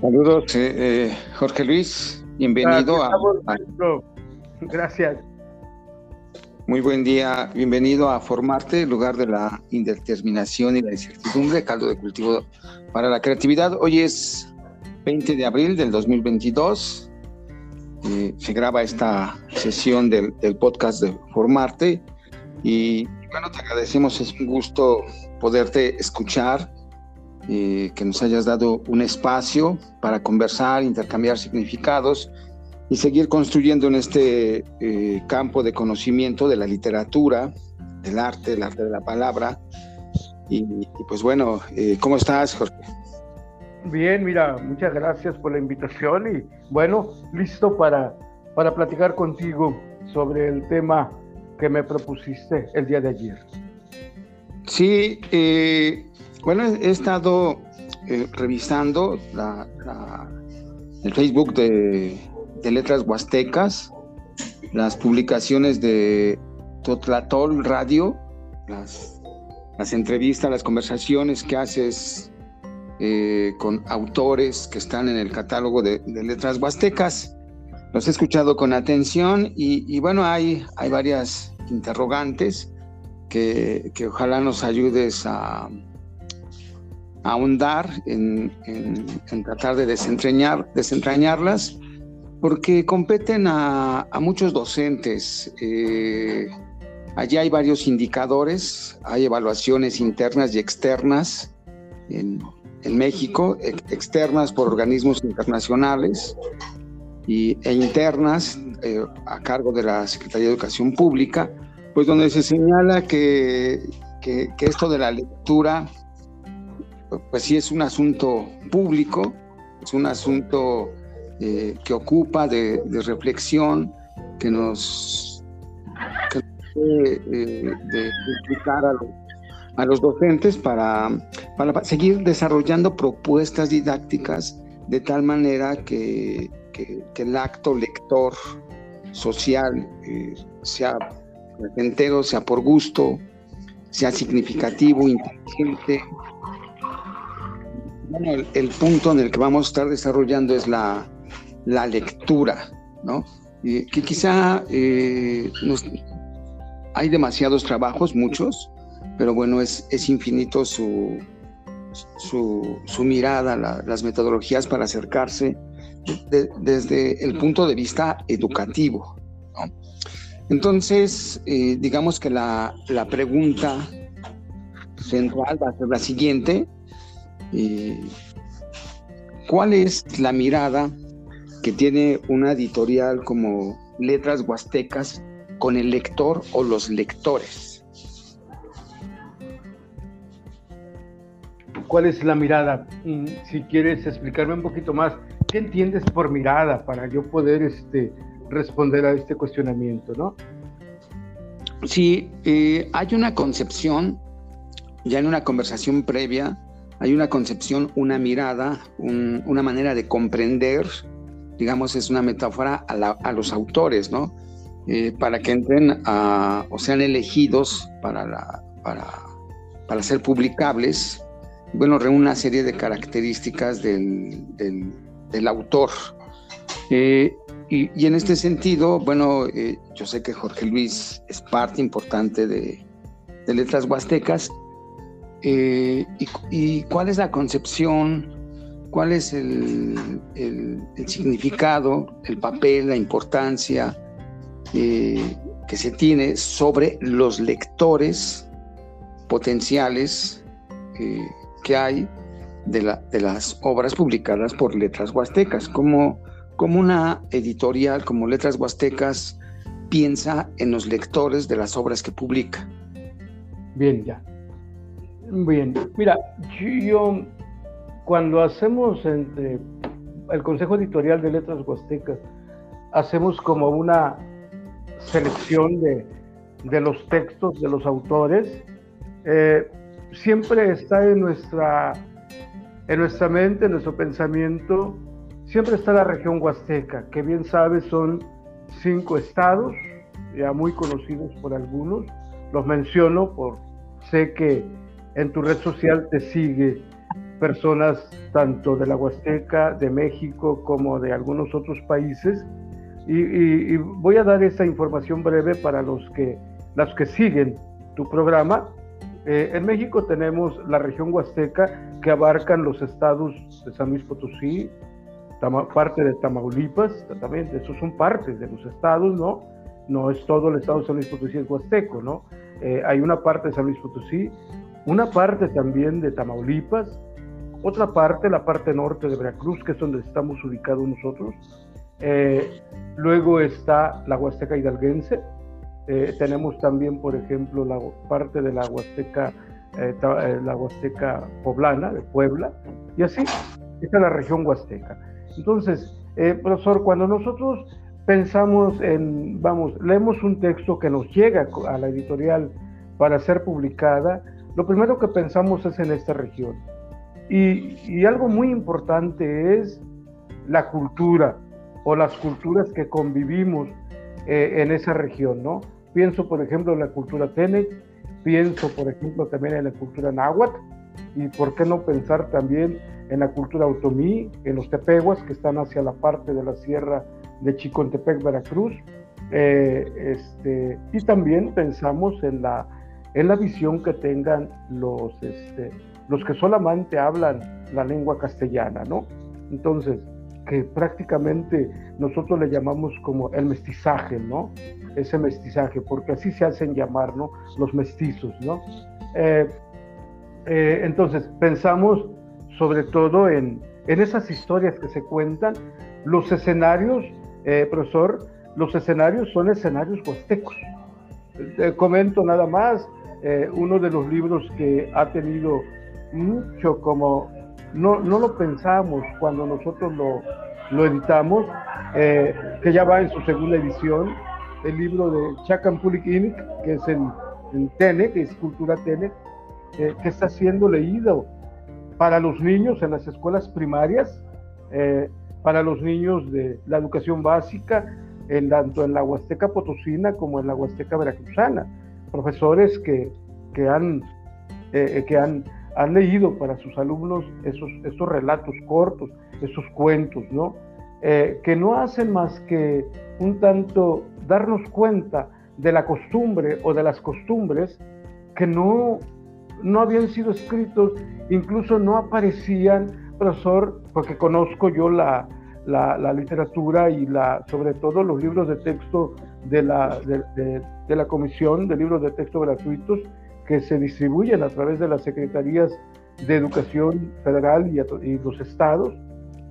Saludos, eh, eh, Jorge Luis. Bienvenido a, Gracias. Muy buen día. Bienvenido a Formarte, lugar de la indeterminación y la incertidumbre, caldo de cultivo para la creatividad. Hoy es 20 de abril del 2022. Eh, se graba esta sesión del, podcast de Formarte. Y bueno, te agradecemos, es un gusto poderte escuchar eh, que nos hayas dado un espacio para conversar, intercambiar significados y seguir construyendo en este eh, campo de conocimiento de la literatura, del arte, del arte de la palabra. Y, pues bueno, eh, ¿cómo estás, Jorge? Bien, mira, muchas gracias por la invitación y bueno, listo para, para platicar contigo sobre el tema que me propusiste el día de ayer. Sí, bueno, he estado eh, revisando el Facebook de, Letras Huastecas, las publicaciones de Totlatol Radio, las, entrevistas, las conversaciones que haces eh, con autores que están en el catálogo de, Letras Huastecas. Los he escuchado con atención y, bueno, hay, hay varias interrogantes que ojalá nos ayudes a, ahondar en, tratar de desentrañar, desentrañarlas, porque competen a, muchos docentes. Eh, allí hay varios indicadores, hay evaluaciones internas y externas en, México, externas por organismos internacionales y, e internas eh, a cargo de la Secretaría de Educación Pública, pues donde se señala que, que esto de la lectura pues sí es un asunto público, es un asunto eh, que ocupa de, reflexión, que nos, que eh, de implicar a, los docentes para, para, seguir desarrollando propuestas didácticas de tal manera que, el acto lector social eh, sea entero, sea por gusto, sea significativo, inteligente, bueno, el, punto en el que vamos a estar desarrollando es la, lectura, ¿no? que quizá eh, hay demasiados trabajos, muchos, pero bueno, es, es infinito su, su, mirada, las metodologías para acercarse desde el punto de vista educativo. Entonces, eh, digamos que la, la pregunta central va a ser la siguiente, ¿Cuál es la mirada que tiene una editorial como Letras Huastecas con el lector o los lectores? ¿Cuál es la mirada? Mm, si quieres explicarme un poquito más, ¿qué entiendes por mirada para yo poder este, responder a este cuestionamiento, no? Sí, eh, hay una concepción, ya en una conversación previa, hay una concepción, una mirada, una manera de comprender, digamos, es una metáfora a, los autores, ¿no? Eh, para que entren a, o sean elegidos para, para, ser publicables, bueno, reúne una serie de características del, autor. Eh, y, en este sentido, bueno, eh, yo sé que Jorge Luis es parte importante de, de Letras Huastecas eh, y, cuál es la concepción, cuál es el, significado, el papel, la importancia eh, que se tiene sobre los lectores potenciales eh, que hay de, las obras publicadas por Letras Huastecas, como, como una editorial como Letras Huastecas piensa en los lectores de las obras que publica. Bien, ya. Bien, mira, yo cuando hacemos entre el Consejo Editorial de Letras Huastecas, hacemos como una selección de, los textos de los autores, eh, siempre está en nuestra, en nuestra mente, en nuestro pensamiento, siempre está la región huasteca, que bien sabes son cinco estados, ya muy conocidos por algunos, los menciono por sé que en tu red social te sigue personas tanto de la Huasteca, de México, como de algunos otros países. Y, voy a dar esta información breve para los que, las que siguen tu programa. Eh, en México tenemos la región Huasteca que abarcan los estados de San Luis Potosí, parte de Tamaulipas, también, esos son partes de los estados, ¿no? No es todo el estado de San Luis Potosí, es Huasteco, ¿no? Eh, hay una parte de San Luis Potosí, una parte también de Tamaulipas, otra parte, la parte norte de Veracruz, que es donde estamos ubicados nosotros. Eh, luego está la Huasteca hidalguense. Eh, tenemos también, por ejemplo, la parte de la Huasteca, la Huasteca poblana, de Puebla, y así, esta es la región Huasteca. Entonces, profesor, cuando nosotros pensamos en, vamos, leemos un texto que nos llega a la editorial para ser publicada, lo primero que pensamos es en esta región. Y, algo muy importante es la cultura o las culturas que convivimos eh, en esa región, ¿no? Pienso, por ejemplo, en la cultura Tenec, pienso, por ejemplo, también en la cultura náhuatl, y por qué no pensar también en la cultura otomí, en los tepehuas que están hacia la parte de la sierra de Chicontepec, Veracruz. Eh, este, y también pensamos en la, en la visión que tengan los, este, los que solamente hablan la lengua castellana, ¿no? Entonces, que prácticamente nosotros le llamamos como el mestizaje, ¿no? Ese mestizaje, porque así se hacen llamar, ¿no? Los mestizos, ¿no? Eh, eh, entonces, pensamos sobre todo en, en esas historias que se cuentan, los escenarios eh, profesor, los escenarios son escenarios huastecos. comento nada más, eh, uno de los libros que ha tenido mucho como, no, no lo pensamos cuando nosotros lo, lo editamos, eh, que ya va en su segunda edición, el libro de Chakampulik Inc., que es en, en Tene, que es Cultura Tene, que está siendo leído para los niños en las escuelas primarias para los niños de la educación básica, tanto en la Huasteca Potosina como en la Huasteca Veracruzana. Profesores que, que, han, eh, que han, han leído para sus alumnos esos, estos relatos cortos, esos cuentos, ¿no? Eh, que no hacen más que un tanto darnos cuenta de la costumbre o de las costumbres que no, no habían sido escritos, incluso no aparecían, profesor, porque conozco yo la, la, literatura y la, sobre todo los libros de texto de la, de, la Comisión de Libros de Texto Gratuitos que se distribuyen a través de las Secretarías de Educación Federal y, los estados,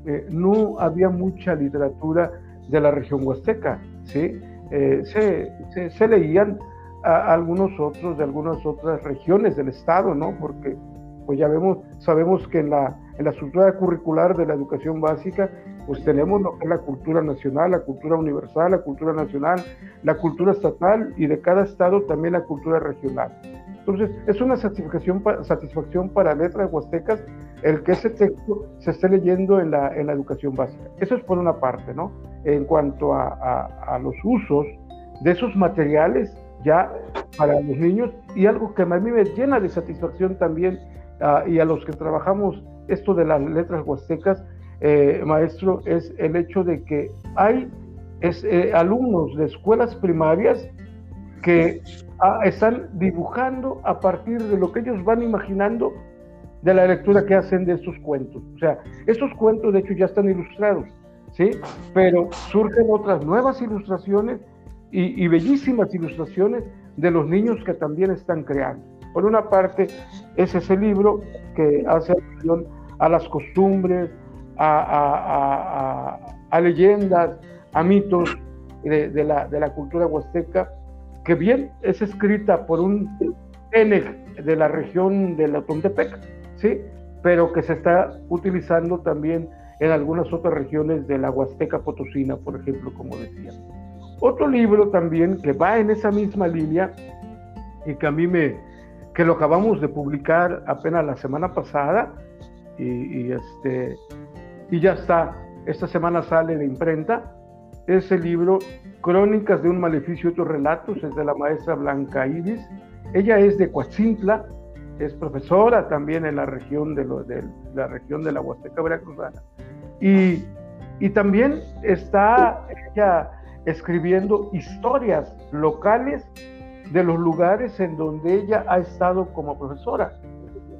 eh, no había mucha literatura de la región huasteca, ¿sí? Eh, se, se, leían a algunos otros de algunas otras regiones del estado, ¿no? Porque pues ya vemos, sabemos que en la, en la estructura curricular de la educación básica pues tenemos lo que es la cultura nacional, la cultura universal, la cultura nacional, la cultura estatal y de cada estado también la cultura regional. Entonces, es una satisfacción, satisfacción para letras huastecas el que ese texto se esté leyendo en la, en la educación básica. Eso es por una parte, ¿no? En cuanto a, a, los usos de esos materiales ya para los niños y algo que a mí me llena de satisfacción también ah, y a los que trabajamos esto de las letras huastecas eh, maestro, es el hecho de que hay eh, alumnos de escuelas primarias que ah, están dibujando a partir de lo que ellos van imaginando de la lectura que hacen de estos cuentos. O sea, estos cuentos de hecho ya están ilustrados, ¿sí? Pero surgen otras nuevas ilustraciones y, y bellísimas ilustraciones de los niños que también están creando. Por una parte, es ese libro que hace alusión a las costumbres, a, leyendas, a mitos de, la, cultura huasteca, que bien es escrita por un Tenec de la región de la Tontepec, ¿sí? pero que se está utilizando también en algunas otras regiones de la Huasteca Potosina, por ejemplo, como decía. Otro libro también que va en esa misma línea y que a mí me, que lo acabamos de publicar apenas la semana pasada y este, y ya está. Esta semana sale de imprenta. Es el libro Crónicas de un maleficio y otros relatos, es de la maestra Blanca Iris. Ella es de Coatzintla es profesora también en la región de, de la región de la Huasteca Veracruzana. Y, y también está ella escribiendo historias locales de los lugares en donde ella ha estado como profesora,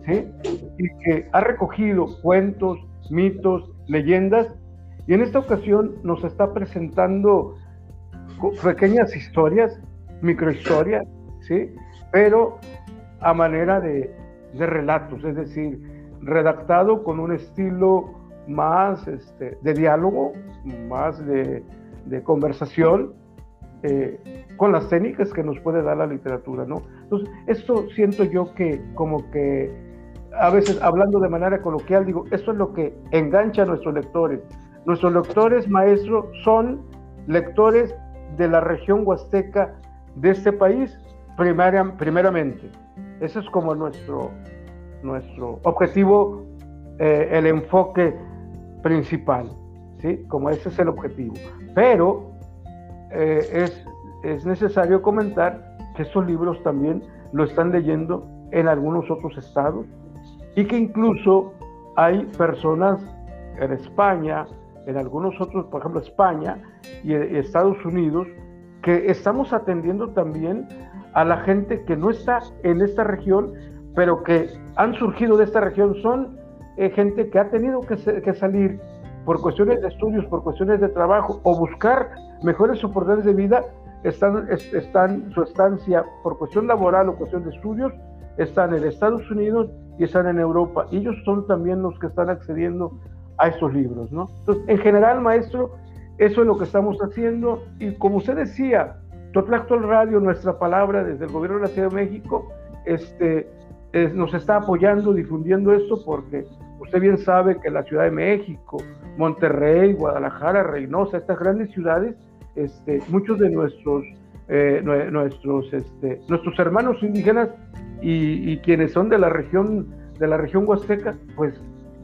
¿sí? Y que ha recogido cuentos, mitos, leyendas, y en esta ocasión nos está presentando pequeñas historias, microhistorias, ¿sí? Pero a manera de, relatos, es decir, redactado con un estilo más este, de diálogo, más de, conversación, eh, con las técnicas que nos puede dar la literatura, ¿no? Entonces, esto siento yo que como que a veces hablando de manera coloquial, digo, esto es lo que engancha a nuestros lectores. Nuestros lectores, maestro, son lectores de la región huasteca de este país, primeramente. Ese es como nuestro, nuestro objetivo, eh, el enfoque principal, ¿sí? Como ese es el objetivo. Pero eh, es, es necesario comentar que estos libros también lo están leyendo en algunos otros estados y que incluso hay personas en España, en algunos otros, por ejemplo España y Estados Unidos, que estamos atendiendo también a la gente que no está en esta región, pero que han surgido de esta región, son eh, gente que ha tenido que, salir por cuestiones de estudios, por cuestiones de trabajo o buscar mejores oportunidades de vida, están, están su estancia por cuestión laboral o cuestión de estudios, están en Estados Unidos y están en Europa. Y ellos son también los que están accediendo a esos libros, ¿no? Entonces, en general, maestro, eso es lo que estamos haciendo y como usted decía, Totlactol Radio, nuestra palabra desde el gobierno de la Ciudad de México, este, nos está apoyando, difundiendo esto, porque usted bien sabe que la Ciudad de México, Monterrey, Guadalajara, Reynosa, estas grandes ciudades, este, muchos de nuestros, eh, nuestros, este, nuestros hermanos indígenas y, y, quienes son de la región de la región huasteca, pues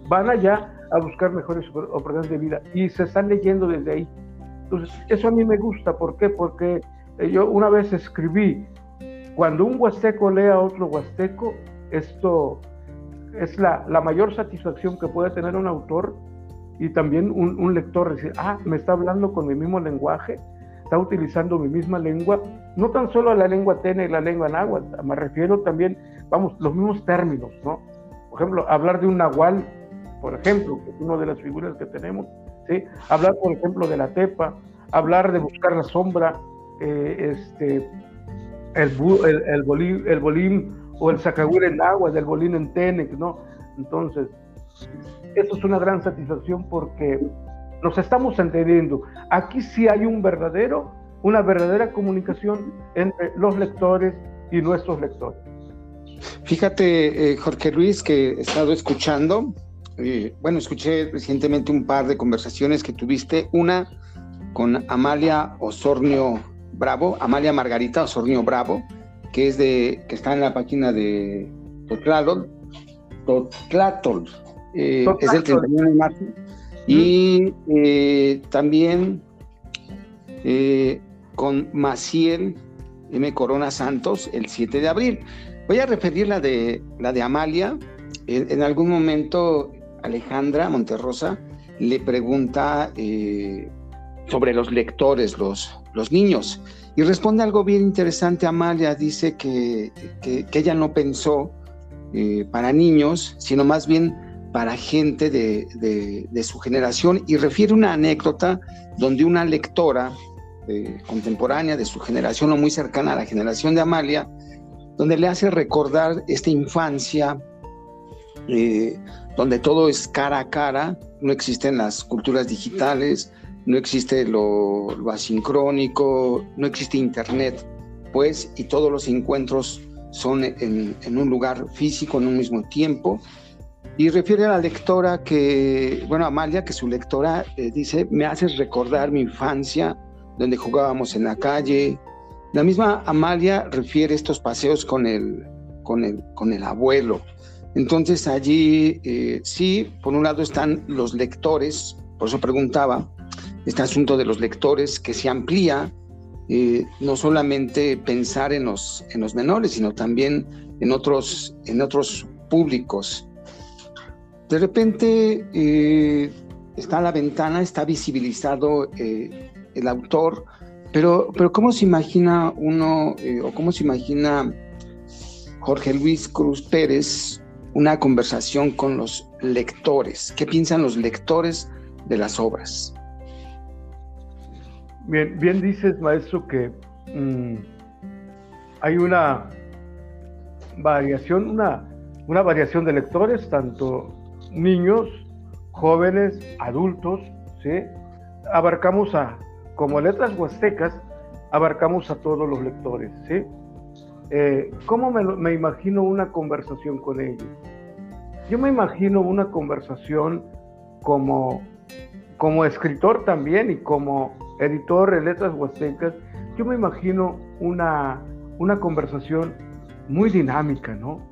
van allá a buscar mejores oportunidades de vida y se están leyendo desde ahí. Entonces, eso a mí me gusta, ¿por qué? Porque eh, yo una vez escribí, cuando un huasteco lee a otro huasteco, esto es la, la mayor satisfacción que puede tener un autor y también un, un, lector, decir, ah, me está hablando con mi mismo lenguaje, está utilizando mi misma lengua, no tan solo la lengua tene y la lengua náhuatl, me refiero también, vamos, los mismos términos, ¿no? Por ejemplo, hablar de un nahual, por ejemplo, que es una de las figuras que tenemos, ¿sí? Hablar, por ejemplo, de la tepa, hablar de buscar la sombra, eh, este, el, el, el, bolín, el bolín o el sacagüir en agua, del bolín en Tenex, ¿no? Entonces, eso es una gran satisfacción porque nos estamos entendiendo. Aquí sí hay un verdadero, una verdadera comunicación entre los lectores y nuestros lectores. Fíjate, eh, Jorge Luis, que he estado escuchando, eh, bueno, escuché recientemente un par de conversaciones que tuviste, una con Amalia Osornio Bravo, Amalia Margarita Osornio Bravo, que es de, que está en la página de Totlatol, Totlatol, eh, es el 31 de marzo, y eh, también eh, con Maciel M. Corona Santos el 7 de abril. Voy a referir la de, la de Amalia. En, algún momento Alejandra Monterrosa le pregunta sobre los lectores, los, los niños. Y responde algo bien interesante Amalia, dice que, que, ella no pensó eh, para niños, sino más bien para gente de, su generación y refiere una anécdota donde una lectora eh, contemporánea de su generación o muy cercana a la generación de Amalia, donde le hace recordar esta infancia eh, donde todo es cara a cara, no existen las culturas digitales, no existe lo, asincrónico, no existe internet, pues, y todos los encuentros son en, un lugar físico, en un mismo tiempo. Y refiere a la lectora que, bueno, Amalia, que su lectora eh, dice, me haces recordar mi infancia, donde jugábamos en la calle. La misma Amalia refiere estos paseos con el, con el, con el abuelo. Entonces allí eh, sí, por un lado están los lectores, por eso preguntaba, este asunto de los lectores que se amplía eh, no solamente pensar en los, en los menores, sino también en otros, en otros públicos. De repente eh, está a la ventana, está visibilizado eh, el autor, pero, pero ¿cómo se imagina uno o cómo se imagina Jorge Luis Cruz Pérez una conversación con los lectores? ¿Qué piensan los lectores de las obras? Bien, bien dices, maestro, que mm, hay una variación, una, una variación de lectores, tanto niños, jóvenes, adultos, ¿sí? Abarcamos a, como letras huastecas, abarcamos a todos los lectores, ¿sí? Eh, ¿Cómo me, me, imagino una conversación con ellos? Yo me imagino una conversación como, como escritor también y como editor de letras huastecas, yo me imagino una, una conversación muy dinámica, ¿no?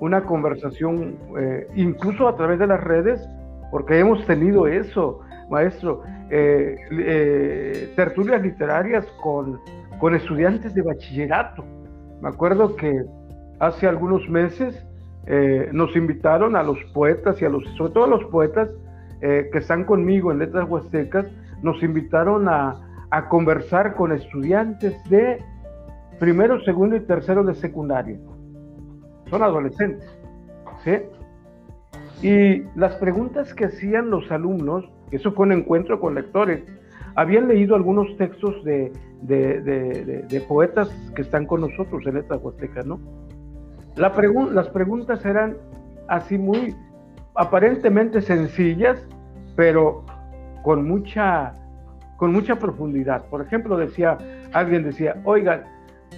Una conversación eh, incluso a través de las redes, porque hemos tenido eso, maestro, eh, eh, tertulias literarias con, con estudiantes de bachillerato. Me acuerdo que hace algunos meses nos invitaron a los poetas y a los, sobre todo a los poetas que están conmigo en Letras Huastecas, nos invitaron a, conversar con estudiantes de primero, segundo y tercero de secundaria. Son adolescentes. ¿sí? Y las preguntas que hacían los alumnos, eso fue un encuentro con lectores, habían leído algunos textos de, de, poetas que están con nosotros en esta huasteca, ¿no? La las preguntas eran así muy aparentemente sencillas, pero con mucha, con mucha profundidad. Por ejemplo, decía, alguien decía, oigan,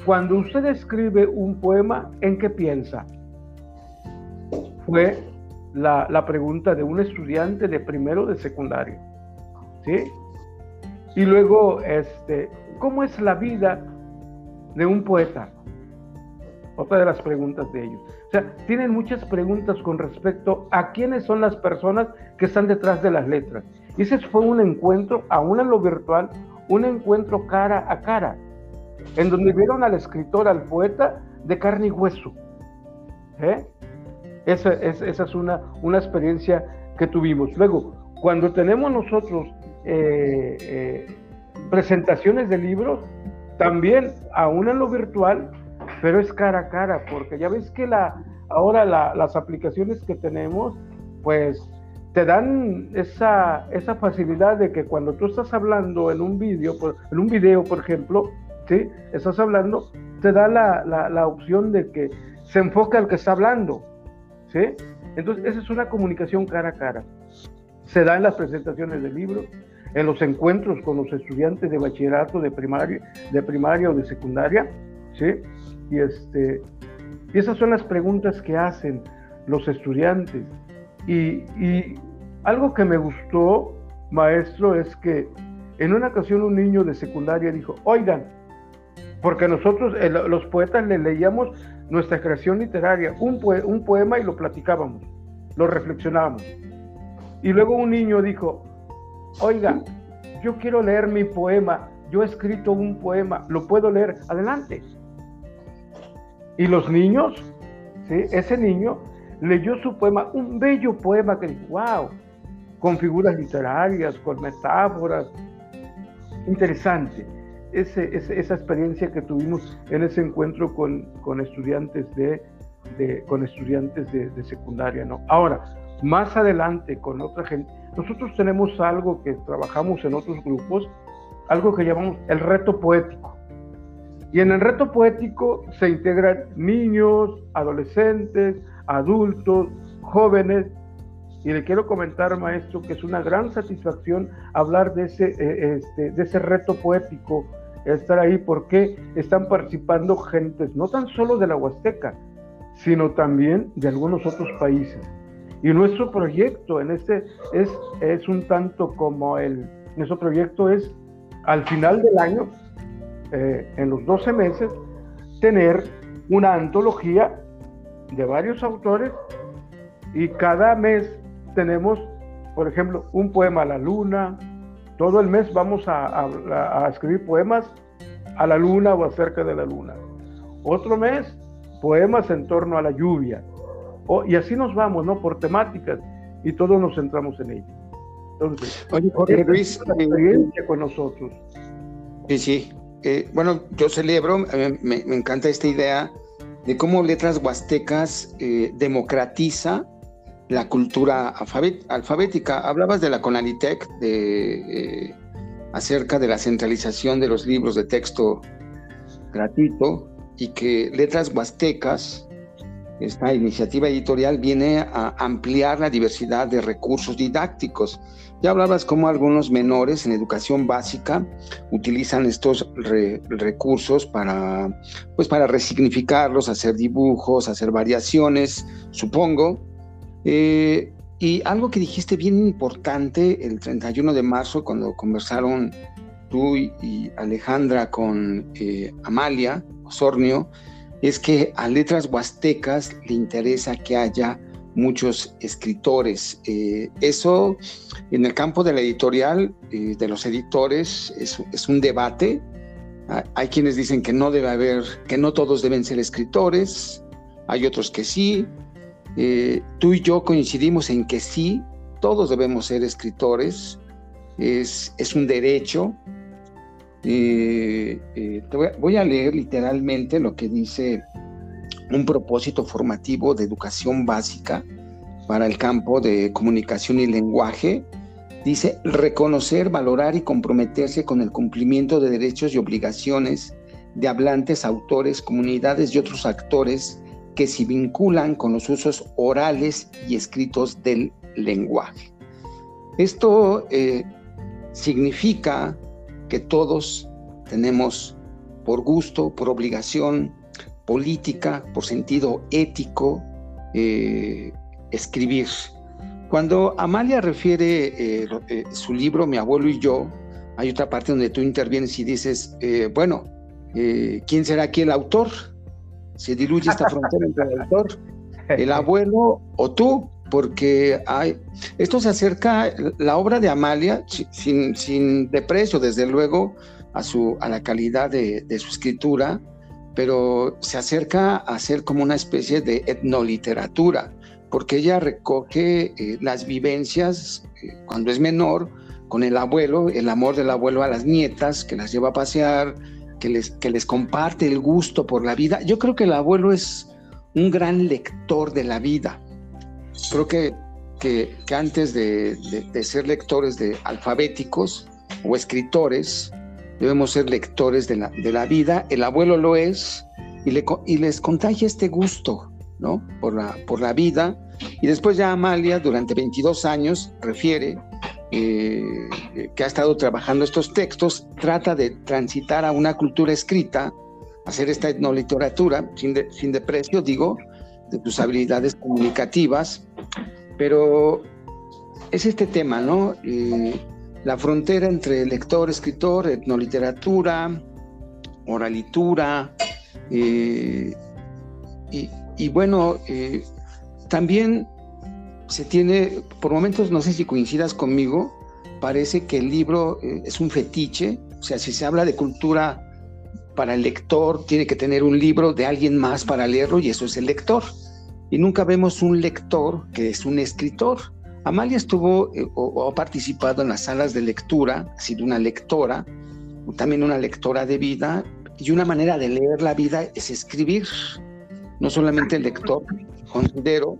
cuando usted escribe un poema, ¿en qué piensa? Fue la, la pregunta de un estudiante de primero de secundaria. ¿Sí? Y luego, este, ¿cómo es la vida de un poeta? Otra de las preguntas de ellos. O sea, tienen muchas preguntas con respecto a quiénes son las personas que están detrás de las letras. Y ese fue un encuentro, aún en lo virtual, un encuentro cara a cara, en donde vieron al escritor, al poeta, de carne y hueso. ¿Eh? Esa, es una, una experiencia que tuvimos. Luego, cuando tenemos nosotros eh, eh, presentaciones de libros, también, aún en lo virtual, pero es cara a cara, porque ya ves que la, ahora las aplicaciones que tenemos, pues te dan esa, esa facilidad de que cuando tú estás hablando en un vídeo, en un video, por ejemplo, ¿sí? Estás hablando, te da la, la, opción de que se enfoca al que está hablando, ¿sí? Entonces, esa es una comunicación cara a cara. Se da en las presentaciones del libro, en los encuentros con los estudiantes de bachillerato, de primaria, de primaria o de secundaria, ¿sí? Y, este, y esas son las preguntas que hacen los estudiantes. Y, algo que me gustó, maestro, es que en una ocasión un niño de secundaria dijo, oigan, porque nosotros los poetas le leíamos nuestra creación literaria, un, poema y lo platicábamos, lo reflexionábamos. Y luego un niño dijo, oiga, yo quiero leer mi poema, yo he escrito un poema, lo puedo leer, adelante. Y los niños, ¿sí? ese niño leyó su poema, un bello poema que wow, con figuras literarias, con metáforas. Interesante ese, esa experiencia que tuvimos en ese encuentro con, con estudiantes, de, de, con estudiantes de, de, secundaria. ¿no? Ahora, más adelante con otra gente, nosotros tenemos algo que trabajamos en otros grupos, algo que llamamos el reto poético. Y en el reto poético se integran niños, adolescentes, adultos, jóvenes. Y le quiero comentar, maestro, que es una gran satisfacción hablar de ese, eh, este, de ese reto poético, estar ahí, porque están participando gentes, no tan solo de la Huasteca, sino también de algunos otros países. Y nuestro proyecto en este es, es un tanto como el, nuestro proyecto es al final del año, eh, en los 12 meses, tener una antología de varios autores y cada mes tenemos, por ejemplo, un poema a la luna. Todo el mes vamos a, escribir poemas a la luna o acerca de la luna. Otro mes, poemas en torno a la lluvia. y así nos vamos, ¿no? Por temáticas y todos nos centramos en ello. Entonces, Oye, Jorge Luis, la eh, experiencia con nosotros. Sí, sí. Eh, bueno, yo celebro, me, encanta esta idea de cómo Letras Huastecas eh, democratiza la cultura alfabética. Hablabas de la Conalitec, de, acerca de la centralización de los libros de texto gratuito y que Letras Huastecas esta iniciativa editorial viene a ampliar la diversidad de recursos didácticos. Ya hablabas cómo algunos menores en educación básica utilizan estos recursos para, pues para resignificarlos, hacer dibujos, hacer variaciones, supongo. Eh, y algo que dijiste bien importante el 31 de marzo cuando conversaron tú y Alejandra con eh, Amalia Osornio, es que a Letras Huastecas le interesa que haya muchos escritores. Eh, eso en el campo de la editorial, de los editores, es, un debate. Hay quienes dicen que no debe haber, que no todos deben ser escritores, hay otros que sí. Eh, tú y yo coincidimos en que sí, todos debemos ser escritores, es, un derecho, eh, eh, voy, a, leer literalmente lo que dice un propósito formativo de educación básica para el campo de comunicación y lenguaje. Dice, reconocer, valorar y comprometerse con el cumplimiento de derechos y obligaciones de hablantes, autores, comunidades y otros actores que se vinculan con los usos orales y escritos del lenguaje. Esto eh, significa que todos tenemos por gusto, por obligación política, por sentido ético, eh, escribir. Cuando Amalia refiere eh, su libro Mi abuelo y yo, hay otra parte donde tú intervienes y dices, bueno, ¿quién será aquí el autor? Se diluye esta frontera entre el autor, el abuelo o tú, porque hay, esto se acerca, la obra de Amalia, sin, sin deprecio, desde luego, a, su, a la calidad de, su escritura, pero se acerca a ser como una especie de etnoliteratura, porque ella recoge eh, las vivencias eh, cuando es menor con el abuelo, el amor del abuelo a las nietas, que las lleva a pasear, que les, que les comparte el gusto por la vida. Yo creo que el abuelo es un gran lector de la vida Creo que, que, antes de, ser lectores de alfabéticos o escritores, debemos ser lectores de la, de la vida. El abuelo lo es y, le, y les contagia este gusto ¿no? por, la, por la vida. Y después ya Amalia, durante 22 años, refiere eh, que ha estado trabajando estos textos, trata de transitar a una cultura escrita, hacer esta etnoliteratura, sin, de, sin deprecio, digo, de tus habilidades comunicativas, pero es este tema, ¿no? Eh, la frontera entre lector, escritor, etnoliteratura, oralitura, eh, y, bueno, eh, también se tiene, por momentos, no sé si coincidas conmigo, parece que el libro es un fetiche, o sea, si se habla de cultura para el lector, tiene que tener un libro de alguien más para leerlo y eso es el lector y nunca vemos un lector que es un escritor. Amalia estuvo eh, o, ha participado en las salas de lectura, ha sido una lectora, también una lectora de vida, y una manera de leer la vida es escribir. No solamente el lector, considero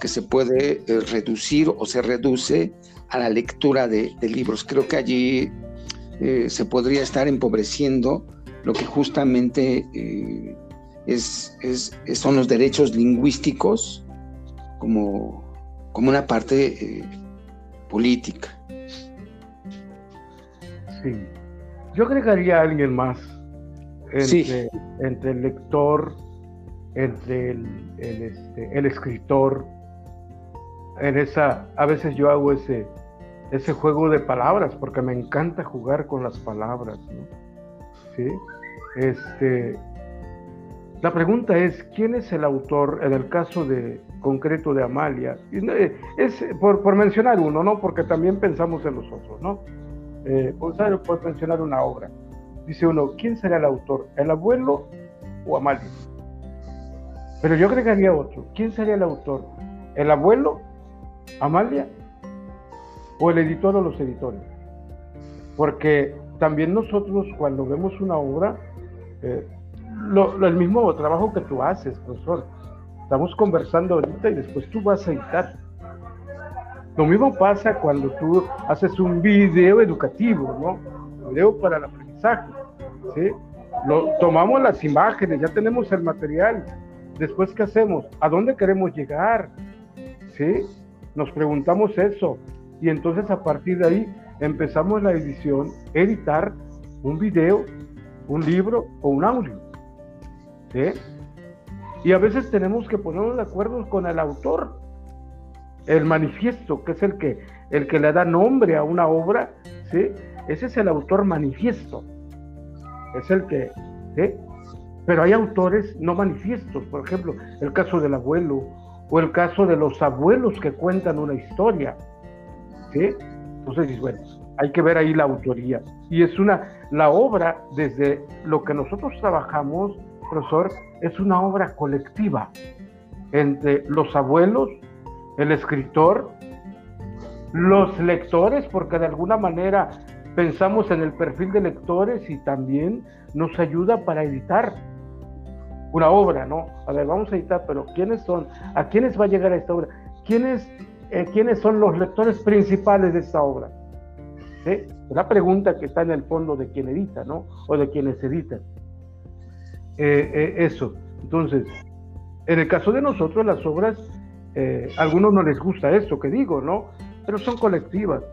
que se puede eh, reducir o se reduce a la lectura de, libros. Creo que allí eh, se podría estar empobreciendo lo que justamente es, son los derechos lingüísticos como, como una parte eh, política. Sí. Yo agregaría a alguien más entre, entre el lector, entre el, este, el, escritor. En esa, a veces yo hago ese, ese juego de palabras porque me encanta jugar con las palabras. ¿Sí? Este, la pregunta es, ¿quién es el autor en el caso de concreto de Amalia? Eh, es por, mencionar uno, ¿no? Porque también pensamos en los otros, ¿no? Eh, por, mencionar una obra. dice uno, ¿quién será el autor? ¿El abuelo o Amalia? Pero yo agregaría otro, ¿quién sería el autor? ¿El abuelo, Amalia o el editor o los editores? Porque también nosotros cuando vemos una obra, eh, el mismo trabajo que tú haces, profesor, estamos conversando ahorita y después tú vas a editar. Lo mismo pasa cuando tú haces un video educativo, ¿no? Video para el aprendizaje, ¿sí? Lo, tomamos las imágenes, ya tenemos el material. Después, ¿qué hacemos? ¿A dónde queremos llegar? ¿Sí? Nos preguntamos eso. Y entonces a partir de ahí empezamos la edición, editar un video, un libro o un audio. ¿Sí? Y a veces tenemos que ponernos de acuerdo con el autor. El manifiesto, que es el que, el que le da nombre a una obra, ¿sí? ese es el autor manifiesto. Es el que, ¿sí? Pero hay autores no manifiestos, por ejemplo, el caso del abuelo o el caso de los abuelos que cuentan una historia. ¿sí? Entonces, bueno, hay que ver ahí la autoría. Y es una, la obra, desde lo que nosotros trabajamos, profesor, es una obra colectiva entre los abuelos, el escritor, los lectores, porque de alguna manera pensamos en el perfil de lectores y también nos ayuda para editar una obra, ¿no? A ver, vamos a editar, pero ¿quiénes son? ¿A quiénes va a llegar esta obra? ¿Quiénes, eh, ¿quiénes son los lectores principales de esta obra? ¿Sí? La pregunta que está en el fondo de quien edita, ¿no? O de quienes editan. Eh, eh, eso. Entonces, en el caso de nosotros, las obras, a algunos no les gusta eso que digo, ¿no? Pero son colectivas.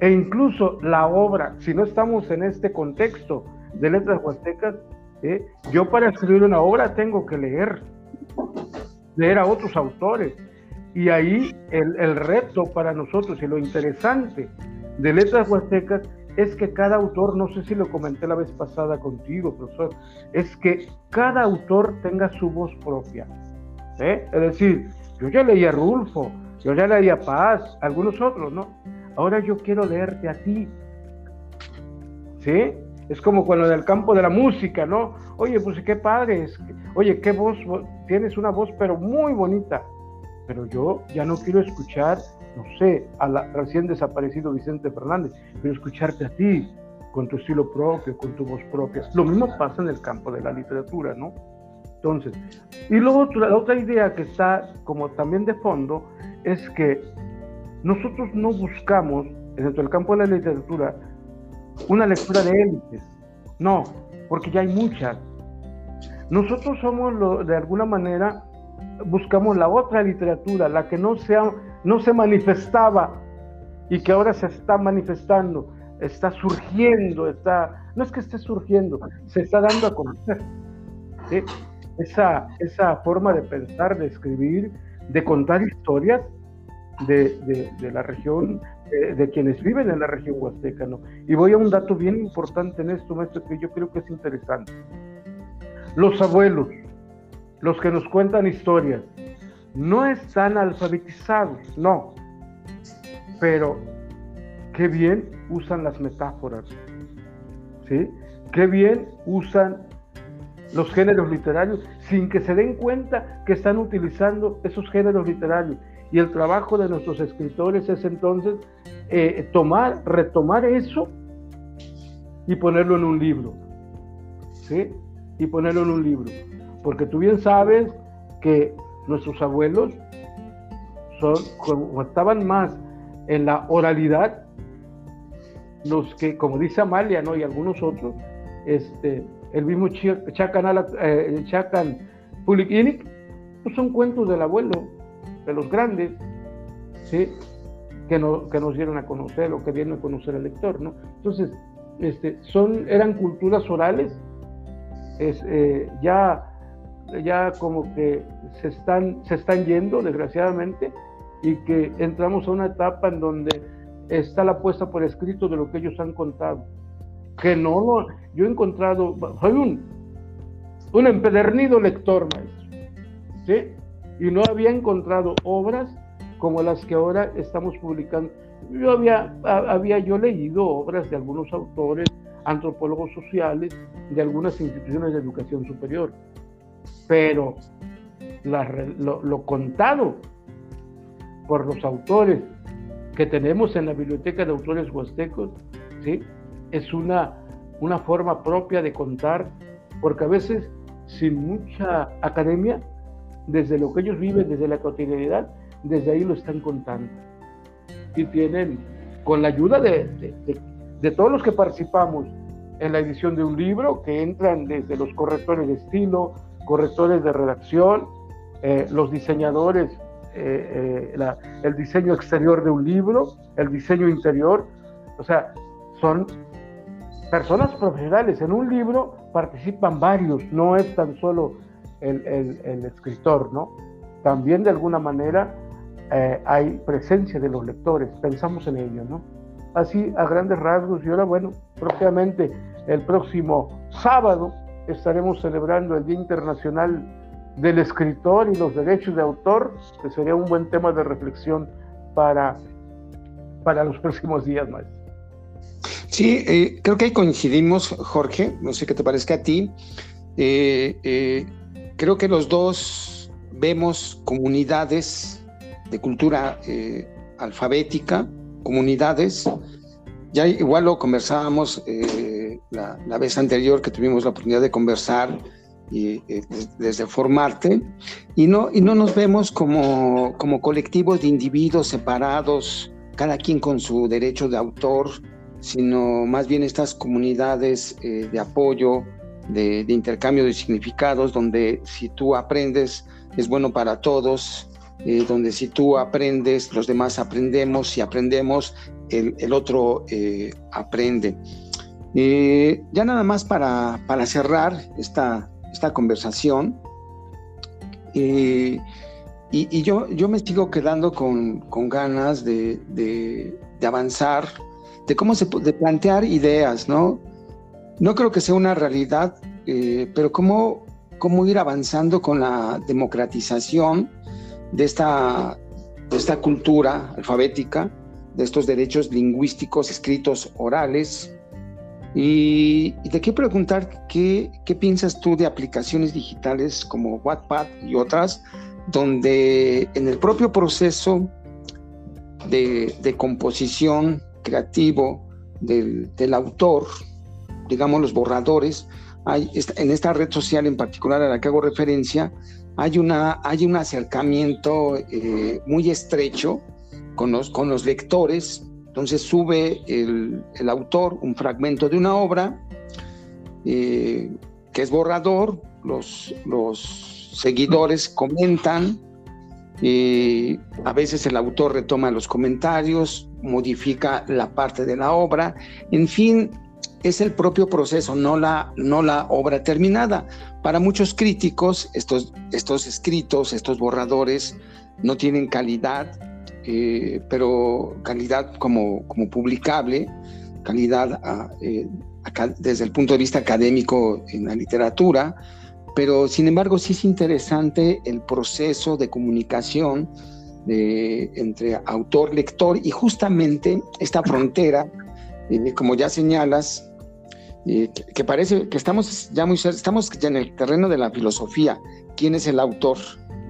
E incluso la obra, si no estamos en este contexto de letras huastecas, Yo para escribir una obra tengo que leer, leer a otros autores. Y ahí el, reto para nosotros y lo interesante de Letras Huastecas es que cada autor, no sé si lo comenté la vez pasada contigo, profesor, es que cada autor tenga su voz propia. ¿eh? Es decir, yo ya leía a Rulfo, yo ya leía a Paz, algunos otros, ¿no? Ahora yo quiero leerte a ti. ¿Sí? Es como cuando en el campo de la música, ¿no? Oye, pues qué padre, es, oye, qué voz, tienes una voz pero muy bonita. Pero yo ya no quiero escuchar, no sé, a la recién desaparecido Vicente Fernández, quiero escucharte a ti, con tu estilo propio, con tu voz propia. Lo mismo pasa en el campo de la literatura, ¿no? Entonces, y luego la otra idea que está como también de fondo es que nosotros no buscamos, dentro del campo de la literatura, una lectura de élites. No, porque ya hay muchas. Nosotros somos, de alguna manera, buscamos la otra literatura, la que no, sea, no se manifestaba y que ahora se está manifestando, está surgiendo, está, no es que esté surgiendo, se está dando a conocer. Esa, esa forma de pensar, de escribir, de contar historias de, de la región de, quienes viven en la región huasteca. ¿no? Y voy a un dato bien importante en esto, maestro, que yo creo que es interesante. Los abuelos, los que nos cuentan historias, no están alfabetizados, no, pero qué bien usan las metáforas, ¿sí? Qué bien usan los géneros literarios sin que se den cuenta que están utilizando esos géneros literarios y el trabajo de nuestros escritores es entonces eh, tomar, retomar eso y ponerlo en un libro. ¿Sí? Y ponerlo en un libro. Porque tú bien sabes que nuestros abuelos son, como estaban más en la oralidad, los que, como dice Amalia, ¿no? Y algunos otros, este, el mismo Chacan, eh, Chacan pues son cuentos del abuelo, de los grandes, ¿sí? que, no, que nos dieron a conocer o que dieron a conocer al lector. ¿no? Entonces, este, son, eran culturas orales, es, eh, ya, ya como que se están, se están yendo, desgraciadamente, y que entramos a una etapa en donde está la puesta por escrito de lo que ellos han contado. Que no lo, yo he encontrado, soy un, un empedernido lector, maestro. ¿sí? Y no había encontrado obras como las que ahora estamos publicando. Yo había, había yo leído obras de algunos autores antropólogos sociales de algunas instituciones de educación superior. Pero lo, contado por los autores que tenemos en la Biblioteca de Autores Huastecos, ¿sí? es una, una forma propia de contar, porque a veces sin mucha academia, desde lo que ellos viven, desde la cotidianidad, desde ahí lo están contando. Y tienen, con la ayuda de, de, todos los que participamos en la edición de un libro, que entran desde los correctores de estilo, correctores de redacción, eh, los diseñadores, eh, eh, el diseño exterior de un libro, el diseño interior, o sea, son personas profesionales. En un libro participan varios, no es tan solo el, el, escritor, ¿no? También de alguna manera hay presencia de los lectores, pensamos en ello, ¿no? Así a grandes rasgos y ahora, bueno, propiamente el próximo sábado estaremos celebrando el Día Internacional del escritor y los derechos de autor, que sería un buen tema de reflexión para, para los próximos días más. Sí, eh, creo que ahí coincidimos, Jorge, no sé qué te parezca a ti. Eh, eh, creo que los dos vemos comunidades de cultura alfabética, comunidades, ya igual lo conversábamos la, la, vez anterior que tuvimos la oportunidad de conversar y, eh, desde formarte, y no, y no nos vemos como, como colectivos de individuos separados, cada quien con su derecho de autor, sino más bien estas comunidades eh, de apoyo, de, intercambio de significados, donde si tú aprendes es bueno para todos, eh, donde si tú aprendes, los demás aprendemos, si aprendemos, el, el otro aprende. ya nada más para, para cerrar esta, esta conversación. y, yo, yo me sigo quedando con, con ganas de, de, avanzar, de cómo se de plantear ideas, ¿no? No creo que sea una realidad, eh, pero cómo, cómo ir avanzando con la democratización de esta, esta cultura alfabética, de estos derechos lingüísticos escritos orales, y, te quiero preguntar ¿qué, qué, piensas tú de aplicaciones digitales como Wattpad y otras, donde en el propio proceso de, de composición creativo del, del, autor, digamos los borradores, hay, en esta red social en particular a la que hago referencia, hay, una, hay un acercamiento eh, muy estrecho con los, con los lectores. Entonces sube el, autor un fragmento de una obra eh, que es borrador, los, los seguidores comentan, y a veces el autor retoma los comentarios, modifica la parte de la obra, en fin, es el propio proceso, no la, no la obra terminada. Para muchos críticos, estos, estos escritos, estos borradores, no tienen calidad, eh, pero calidad como, como publicable, calidad ah, eh, desde el punto de vista académico en la literatura, pero sin embargo sí es interesante el proceso de comunicación de, entre autor-lector y justamente esta frontera, eh, como ya señalas, que, parece que estamos ya muy estamos ya en el terreno de la filosofía, quién es el autor,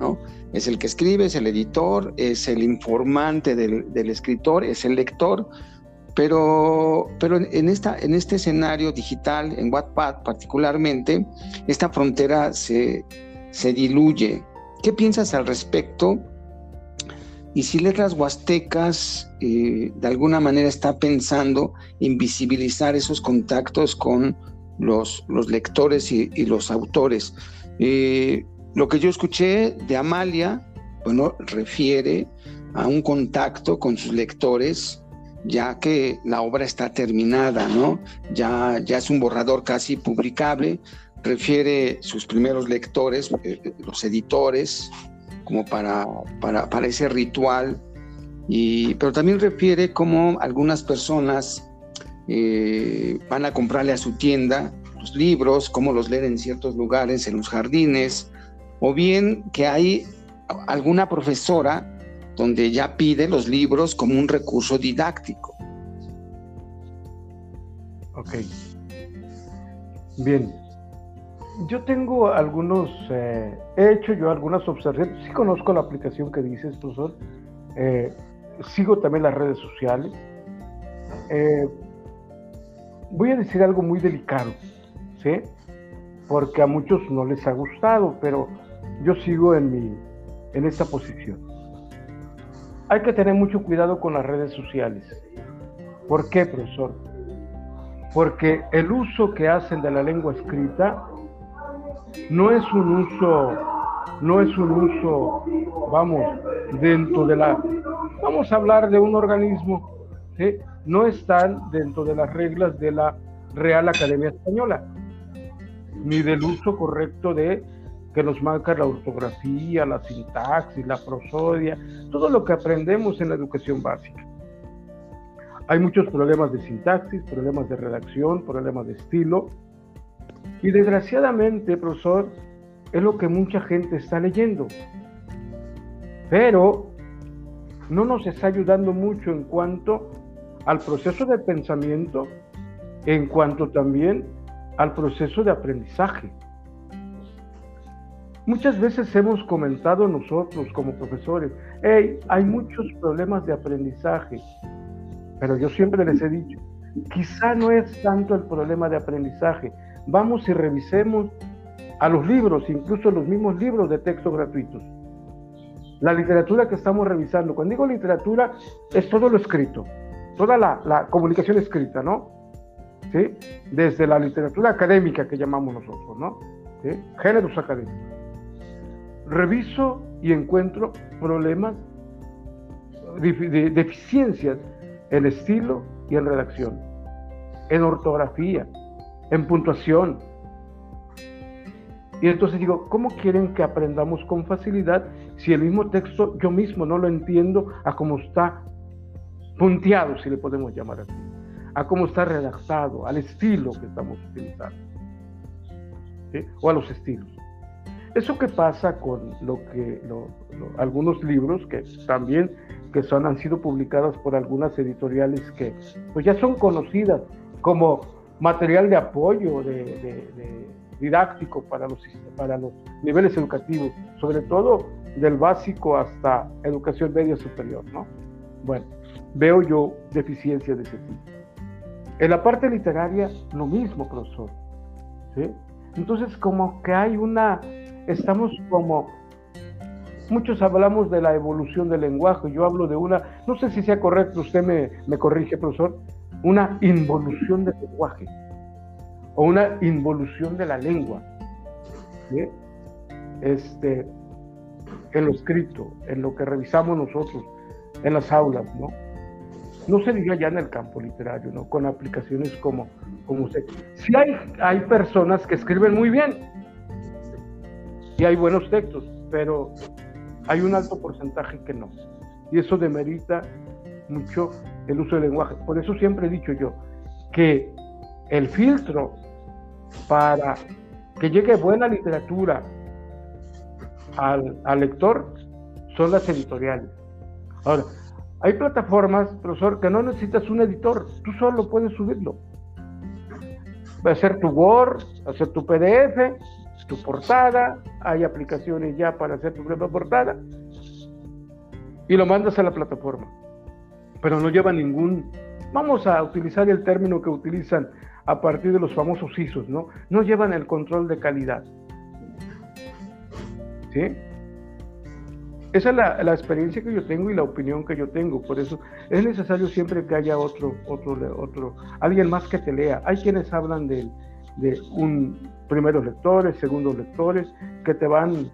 ¿no? Es el que escribe, es el editor, es el informante del, escritor, es el lector, pero, pero en, esta, en este escenario digital, en Wattpad particularmente, esta frontera se, se diluye. ¿Qué piensas al respecto? Y si Letras Huastecas eh, de alguna manera está pensando en visibilizar esos contactos con los, los lectores y, los autores. Eh, lo que yo escuché de Amalia, bueno, refiere a un contacto con sus lectores, ya que la obra está terminada, ¿no? Ya, ya es un borrador casi publicable, refiere sus primeros lectores, eh, los editores, como para, para, ese ritual, y, pero también refiere cómo algunas personas eh, van a comprarle a su tienda los libros, cómo los leen en ciertos lugares, en los jardines, o bien que hay alguna profesora donde ya pide los libros como un recurso didáctico. Ok. Bien, yo tengo algunos, eh, he hecho yo algunas observaciones, sí conozco la aplicación que dices, profesor, eh, sigo también las redes sociales. Eh, voy a decir algo muy delicado, ¿sí? Porque a muchos no les ha gustado, pero yo sigo en, mi, en esta posición. Hay que tener mucho cuidado con las redes sociales. ¿Por qué, profesor? Porque el uso que hacen de la lengua escrita no es un uso, no es un uso, vamos, dentro de la, vamos a hablar de un organismo, ¿sí? no están dentro de las reglas de la Real Academia Española, ni del uso correcto de que nos marca la ortografía, la sintaxis, la prosodia, todo lo que aprendemos en la educación básica. Hay muchos problemas de sintaxis, problemas de redacción, problemas de estilo, y desgraciadamente, profesor, es lo que mucha gente está leyendo. Pero no nos está ayudando mucho en cuanto al proceso de pensamiento, en cuanto también al proceso de aprendizaje. Muchas veces hemos comentado nosotros como profesores, hey, hay muchos problemas de aprendizaje, pero yo siempre les he dicho, quizá no es tanto el problema de aprendizaje, vamos y revisemos a los libros, incluso los mismos libros de texto gratuitos. La literatura que estamos revisando, cuando digo literatura, es todo lo escrito, toda la, comunicación escrita, ¿no? ¿Sí? Desde la literatura académica que llamamos nosotros, ¿no? ¿Sí? Géneros académicos. Reviso y encuentro problemas, de deficiencias en estilo y en redacción, en ortografía, en puntuación. Y entonces digo, ¿cómo quieren que aprendamos con facilidad si el mismo texto yo mismo no lo entiendo a cómo está punteado, si le podemos llamar así, a cómo está redactado, al estilo que estamos utilizando, o a los estilos? Eso que pasa con lo que algunos libros que también que son, han sido publicados por algunas editoriales que pues ya son conocidas como material de apoyo de, didáctico para los, para los niveles educativos, sobre todo del básico hasta educación media superior, ¿no? Bueno, veo yo deficiencias de ese tipo. En la parte literaria, lo mismo, profesor. ¿sí? Entonces, como que hay una, estamos como, muchos hablamos de la evolución del lenguaje, yo hablo de una, no sé si sea correcto, usted me, me corrige, profesor, una involución del lenguaje o una involución de la lengua. Este, en lo escrito, en lo que revisamos nosotros, en las aulas, ¿no? No se diga ya en el campo literario, ¿no? Con aplicaciones como, como usted. Sí hay, hay personas que escriben muy bien y hay buenos textos, pero hay un alto porcentaje que no. Y eso demerita mucho el uso del lenguaje. Por eso siempre he dicho yo que el filtro para que llegue buena literatura al, lector son las editoriales. Ahora, hay plataformas, profesor, que no necesitas un editor, tú solo puedes subirlo. Hacer tu Word, hacer tu PDF, tu portada, hay aplicaciones ya para hacer tu propia portada y lo mandas a la plataforma pero no lleva ningún, vamos a utilizar el término que utilizan a partir de los famosos ISOs, ¿no? No llevan el control de calidad. ¿Sí? Esa es la, la, experiencia que yo tengo y la opinión que yo tengo. Por eso es necesario siempre que haya otro, otro, otro, alguien más que te lea. Hay quienes hablan de, de un primeros lectores, segundos lectores, que te van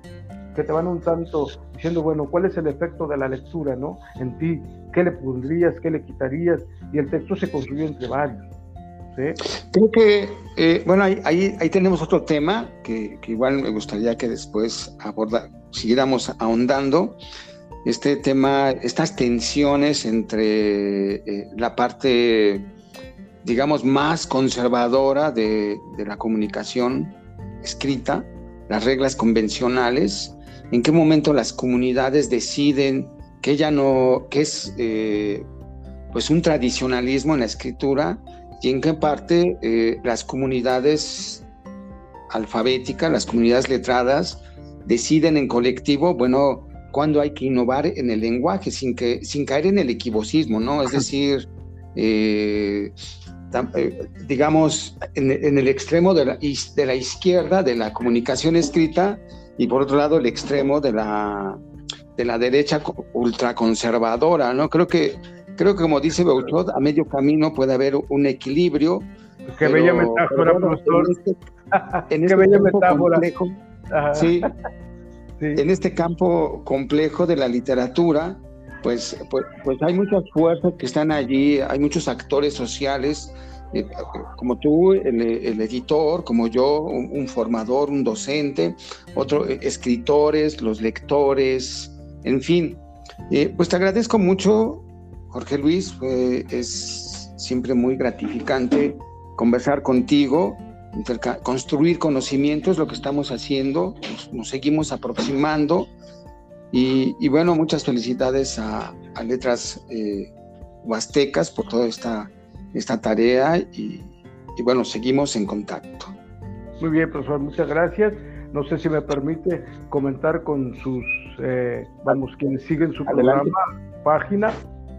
que te van un tanto diciendo, bueno, ¿cuál es el efecto de la lectura, no? En ti, ¿qué le pondrías, qué le quitarías? Y el texto se construye entre varios. Creo que, eh, bueno, ahí, ahí, tenemos otro tema que, que, igual me gustaría que después aborda, siguiéramos ahondando. Este tema, estas tensiones entre eh, la parte, digamos, más conservadora de, de la comunicación escrita, las reglas convencionales, en qué momento las comunidades deciden que ya no, que es eh, pues un tradicionalismo en la escritura y en qué parte eh, las comunidades alfabética, las comunidades letradas, deciden en colectivo, bueno, cuándo hay que innovar en el lenguaje sin, que, sin caer en el equivocismo, ¿no? Es decir, eh, eh, digamos, en, el extremo de la, de la izquierda de la comunicación escrita y por otro lado el extremo de la, de la derecha ultraconservadora, ¿no? Creo que, creo que como dice Beuchot, a medio camino puede haber un equilibrio. Qué bella metáfora, profesor. En este, Qué bella metáfora. sí, en este campo complejo de la literatura, pues, pues, pues, hay muchas fuerzas que están allí, hay muchos actores sociales, eh, como tú, el, editor, como yo, un, formador, un docente, otros eh, escritores, los lectores, en fin. Eh, pues te agradezco mucho, Jorge Luis, es siempre muy gratificante conversar contigo, construir conocimientos, lo que estamos haciendo, nos seguimos aproximando y, bueno, muchas felicidades a, Letras eh, Huastecas por toda esta, esta tarea y, bueno, seguimos en contacto. Muy bien, profesor, muchas gracias. No sé si me permite comentar con sus, eh, vamos, quienes siguen su programa, página.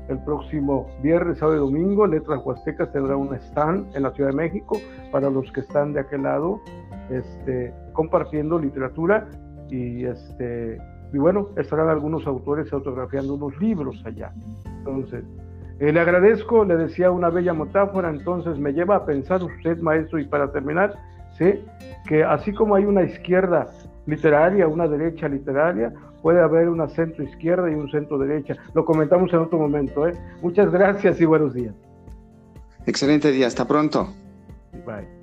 El próximo viernes, sábado y domingo, Letras Huastecas tendrá un stand en la Ciudad de México para los que están de aquel lado, este, compartiendo literatura y este, y bueno, estarán algunos autores autografiando unos libros allá. Entonces, eh, le agradezco, le decía una bella metáfora, entonces me lleva a pensar usted, maestro, y para terminar, sé que así como hay una izquierda literaria, una derecha literaria, puede haber una centro izquierda y un centro derecha. Lo comentamos en otro momento. ¿eh? Muchas gracias y buenos días. Excelente día, hasta pronto. Bye.